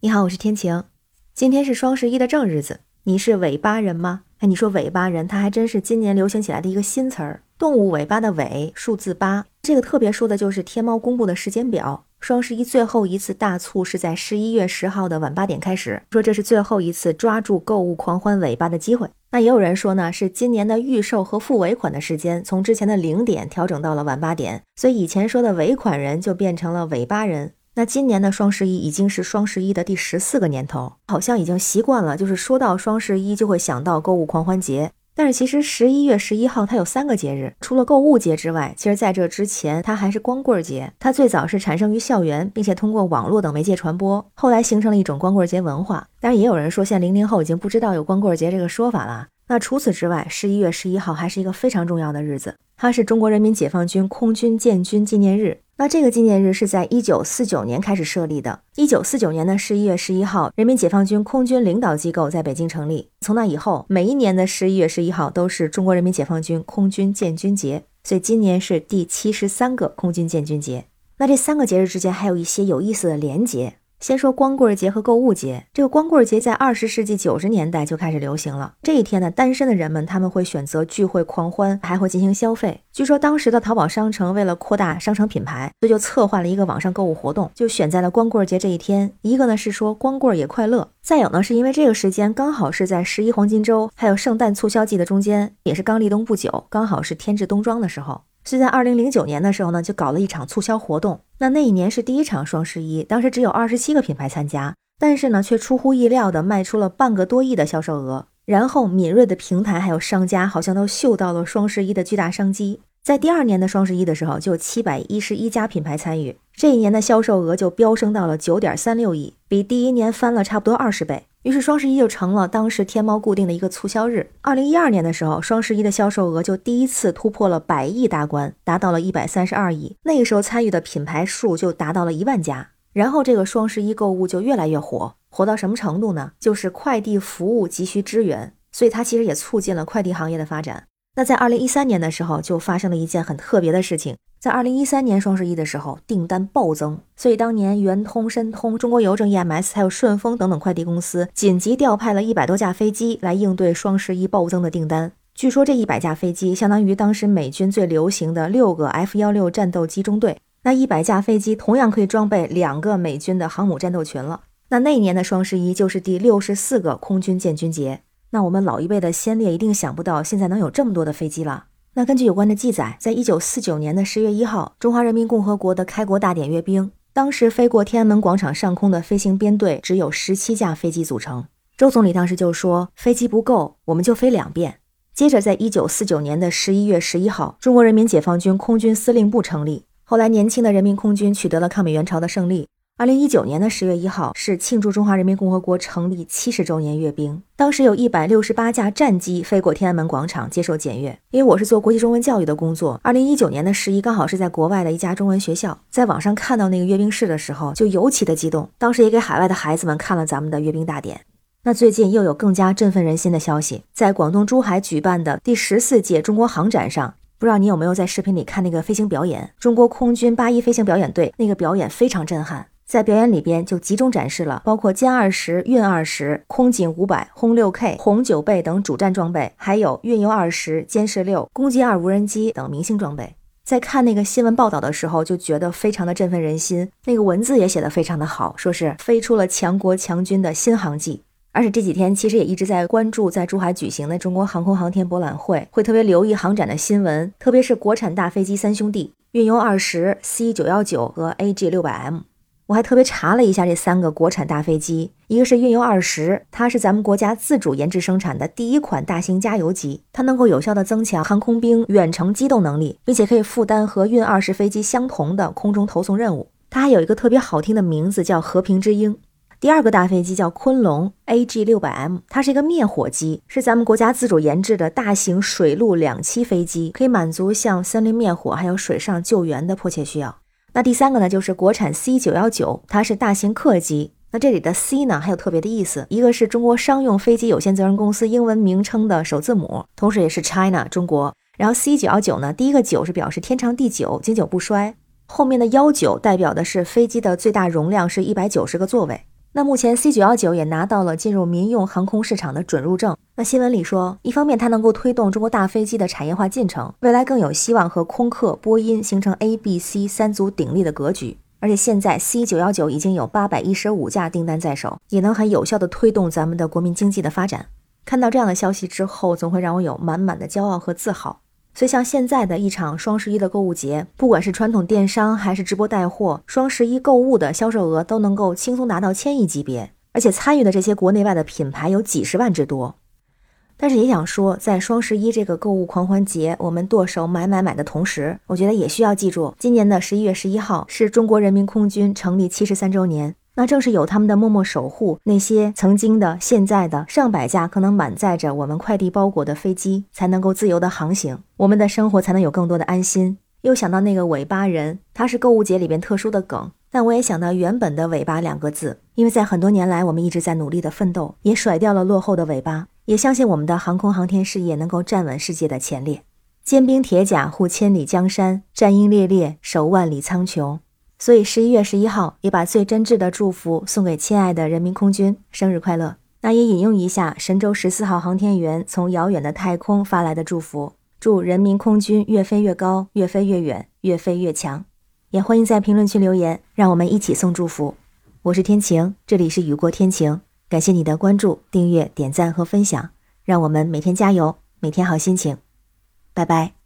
你好，我是天晴。今天是双十一的正日子，你是尾巴人吗？哎，你说尾巴人，他还真是今年流行起来的一个新词儿，动物尾巴的尾，数字八。这个特别说的就是天猫公布的时间表，双十一最后一次大促是在十一月十号的晚八点开始，说这是最后一次抓住购物狂欢尾巴的机会。那也有人说呢，是今年的预售和付尾款的时间从之前的零点调整到了晚八点，所以以前说的尾款人就变成了尾巴人。那今年的双十一已经是双十一的第十四个年头，好像已经习惯了，就是说到双十一就会想到购物狂欢节。但是其实十一月十一号它有三个节日，除了购物节之外，其实在这之前它还是光棍节。它最早是产生于校园，并且通过网络等媒介传播，后来形成了一种光棍节文化。当然也有人说，现在零零后已经不知道有光棍节这个说法了。那除此之外，十一月十一号还是一个非常重要的日子，它是中国人民解放军空军建军纪念日。那这个纪念日是在一九四九年开始设立的。一九四九年的十一月十一号，人民解放军空军领导机构在北京成立。从那以后，每一年的十一月十一号都是中国人民解放军空军建军节，所以今年是第七十三个空军建军节。那这三个节日之间还有一些有意思的连结。先说光棍节和购物节。这个光棍节在二十世纪九十年代就开始流行了。这一天呢，单身的人们他们会选择聚会狂欢，还会进行消费。据说当时的淘宝商城为了扩大商城品牌，所以就策划了一个网上购物活动，就选在了光棍节这一天。一个呢是说光棍也快乐，再有呢是因为这个时间刚好是在十一黄金周还有圣诞促销季的中间，也是刚立冬不久，刚好是添置冬装的时候。是在二零零九年的时候呢，就搞了一场促销活动。那那一年是第一场双十一，当时只有二十七个品牌参加，但是呢，却出乎意料的卖出了半个多亿的销售额。然后敏锐的平台还有商家好像都嗅到了双十一的巨大商机，在第二年的双十一的时候，就有七百一十一家品牌参与，这一年的销售额就飙升到了九点三六亿，比第一年翻了差不多二十倍。于是双十一就成了当时天猫固定的一个促销日。二零一二年的时候，双十一的销售额就第一次突破了百亿大关，达到了一百三十二亿。那个时候参与的品牌数就达到了一万家。然后这个双十一购物就越来越火，火到什么程度呢？就是快递服务急需支援，所以它其实也促进了快递行业的发展。那在二零一三年的时候，就发生了一件很特别的事情。在二零一三年双十一的时候，订单暴增，所以当年圆通、申通、中国邮政、EMS 还有顺丰等等快递公司紧急调派了一百多架飞机来应对双十一暴增的订单。据说这一百架飞机相当于当时美军最流行的六个 F 幺六战斗机中队。那一百架飞机同样可以装备两个美军的航母战斗群了。那那年的双十一就是第六十四个空军建军节。那我们老一辈的先烈一定想不到，现在能有这么多的飞机了。那根据有关的记载，在一九四九年的十月一号，中华人民共和国的开国大典阅兵，当时飞过天安门广场上空的飞行编队只有十七架飞机组成。周总理当时就说：“飞机不够，我们就飞两遍。”接着，在一九四九年的十一月十一号，中国人民解放军空军司令部成立，后来年轻的人民空军取得了抗美援朝的胜利。二零一九年的十月一号是庆祝中华人民共和国成立七十周年阅兵，当时有一百六十八架战机飞过天安门广场接受检阅。因为我是做国际中文教育的工作，二零一九年的十一刚好是在国外的一家中文学校，在网上看到那个阅兵式的时候，就尤其的激动。当时也给海外的孩子们看了咱们的阅兵大典。那最近又有更加振奋人心的消息，在广东珠海举办的第十四届中国航展上，不知道你有没有在视频里看那个飞行表演？中国空军八一飞行表演队那个表演非常震撼。在表演里边就集中展示了包括歼二十、运二十、空警五百、轰六 K、红九倍等主战装备，还有运油二十、歼十六、攻击二无人机等明星装备。在看那个新闻报道的时候，就觉得非常的振奋人心。那个文字也写得非常的好，说是飞出了强国强军的新航迹。而且这几天其实也一直在关注在珠海举行的中国航空航天博览会，会特别留意航展的新闻，特别是国产大飞机三兄弟运油二十、C 九幺九和 AG 六百 M。我还特别查了一下这三个国产大飞机，一个是运油二十，它是咱们国家自主研制生产的第一款大型加油机，它能够有效的增强航空兵远程机动能力，并且可以负担和运二十飞机相同的空中投送任务。它还有一个特别好听的名字，叫和平之鹰。第二个大飞机叫昆龙 AG 六百 M，它是一个灭火机，是咱们国家自主研制的大型水陆两栖飞机，可以满足像森林灭火还有水上救援的迫切需要。那第三个呢，就是国产 C 九幺九，它是大型客机。那这里的 C 呢，还有特别的意思，一个是中国商用飞机有限责任公司英文名称的首字母，同时也是 China 中国。然后 C 九幺九呢，第一个九是表示天长地久、经久不衰，后面的幺九代表的是飞机的最大容量是一百九十个座位。那目前 C 九幺九也拿到了进入民用航空市场的准入证。那新闻里说，一方面它能够推动中国大飞机的产业化进程，未来更有希望和空客、波音形成 A、B、C 三足鼎立的格局。而且现在 C 九幺九已经有八百一十五架订单在手，也能很有效的推动咱们的国民经济的发展。看到这样的消息之后，总会让我有满满的骄傲和自豪。所以，像现在的一场双十一的购物节，不管是传统电商还是直播带货，双十一购物的销售额都能够轻松达到千亿级别，而且参与的这些国内外的品牌有几十万之多。但是也想说，在双十一这个购物狂欢节，我们剁手买买买的同时，我觉得也需要记住，今年的十一月十一号是中国人民空军成立七十三周年。那正是有他们的默默守护，那些曾经的、现在的上百架可能满载着我们快递包裹的飞机，才能够自由的航行，我们的生活才能有更多的安心。又想到那个尾巴人，他是购物节里边特殊的梗，但我也想到原本的尾巴两个字，因为在很多年来，我们一直在努力的奋斗，也甩掉了落后的尾巴。也相信我们的航空航天事业能够站稳世界的前列，坚冰铁甲护千里江山，战鹰猎猎守万里苍穹。所以十一月十一号，也把最真挚的祝福送给亲爱的人民空军，生日快乐！那也引用一下神舟十四号航天员从遥远的太空发来的祝福：祝人民空军越飞越高，越飞越远，越飞越强。也欢迎在评论区留言，让我们一起送祝福。我是天晴，这里是雨过天晴。感谢你的关注、订阅、点赞和分享，让我们每天加油，每天好心情。拜拜。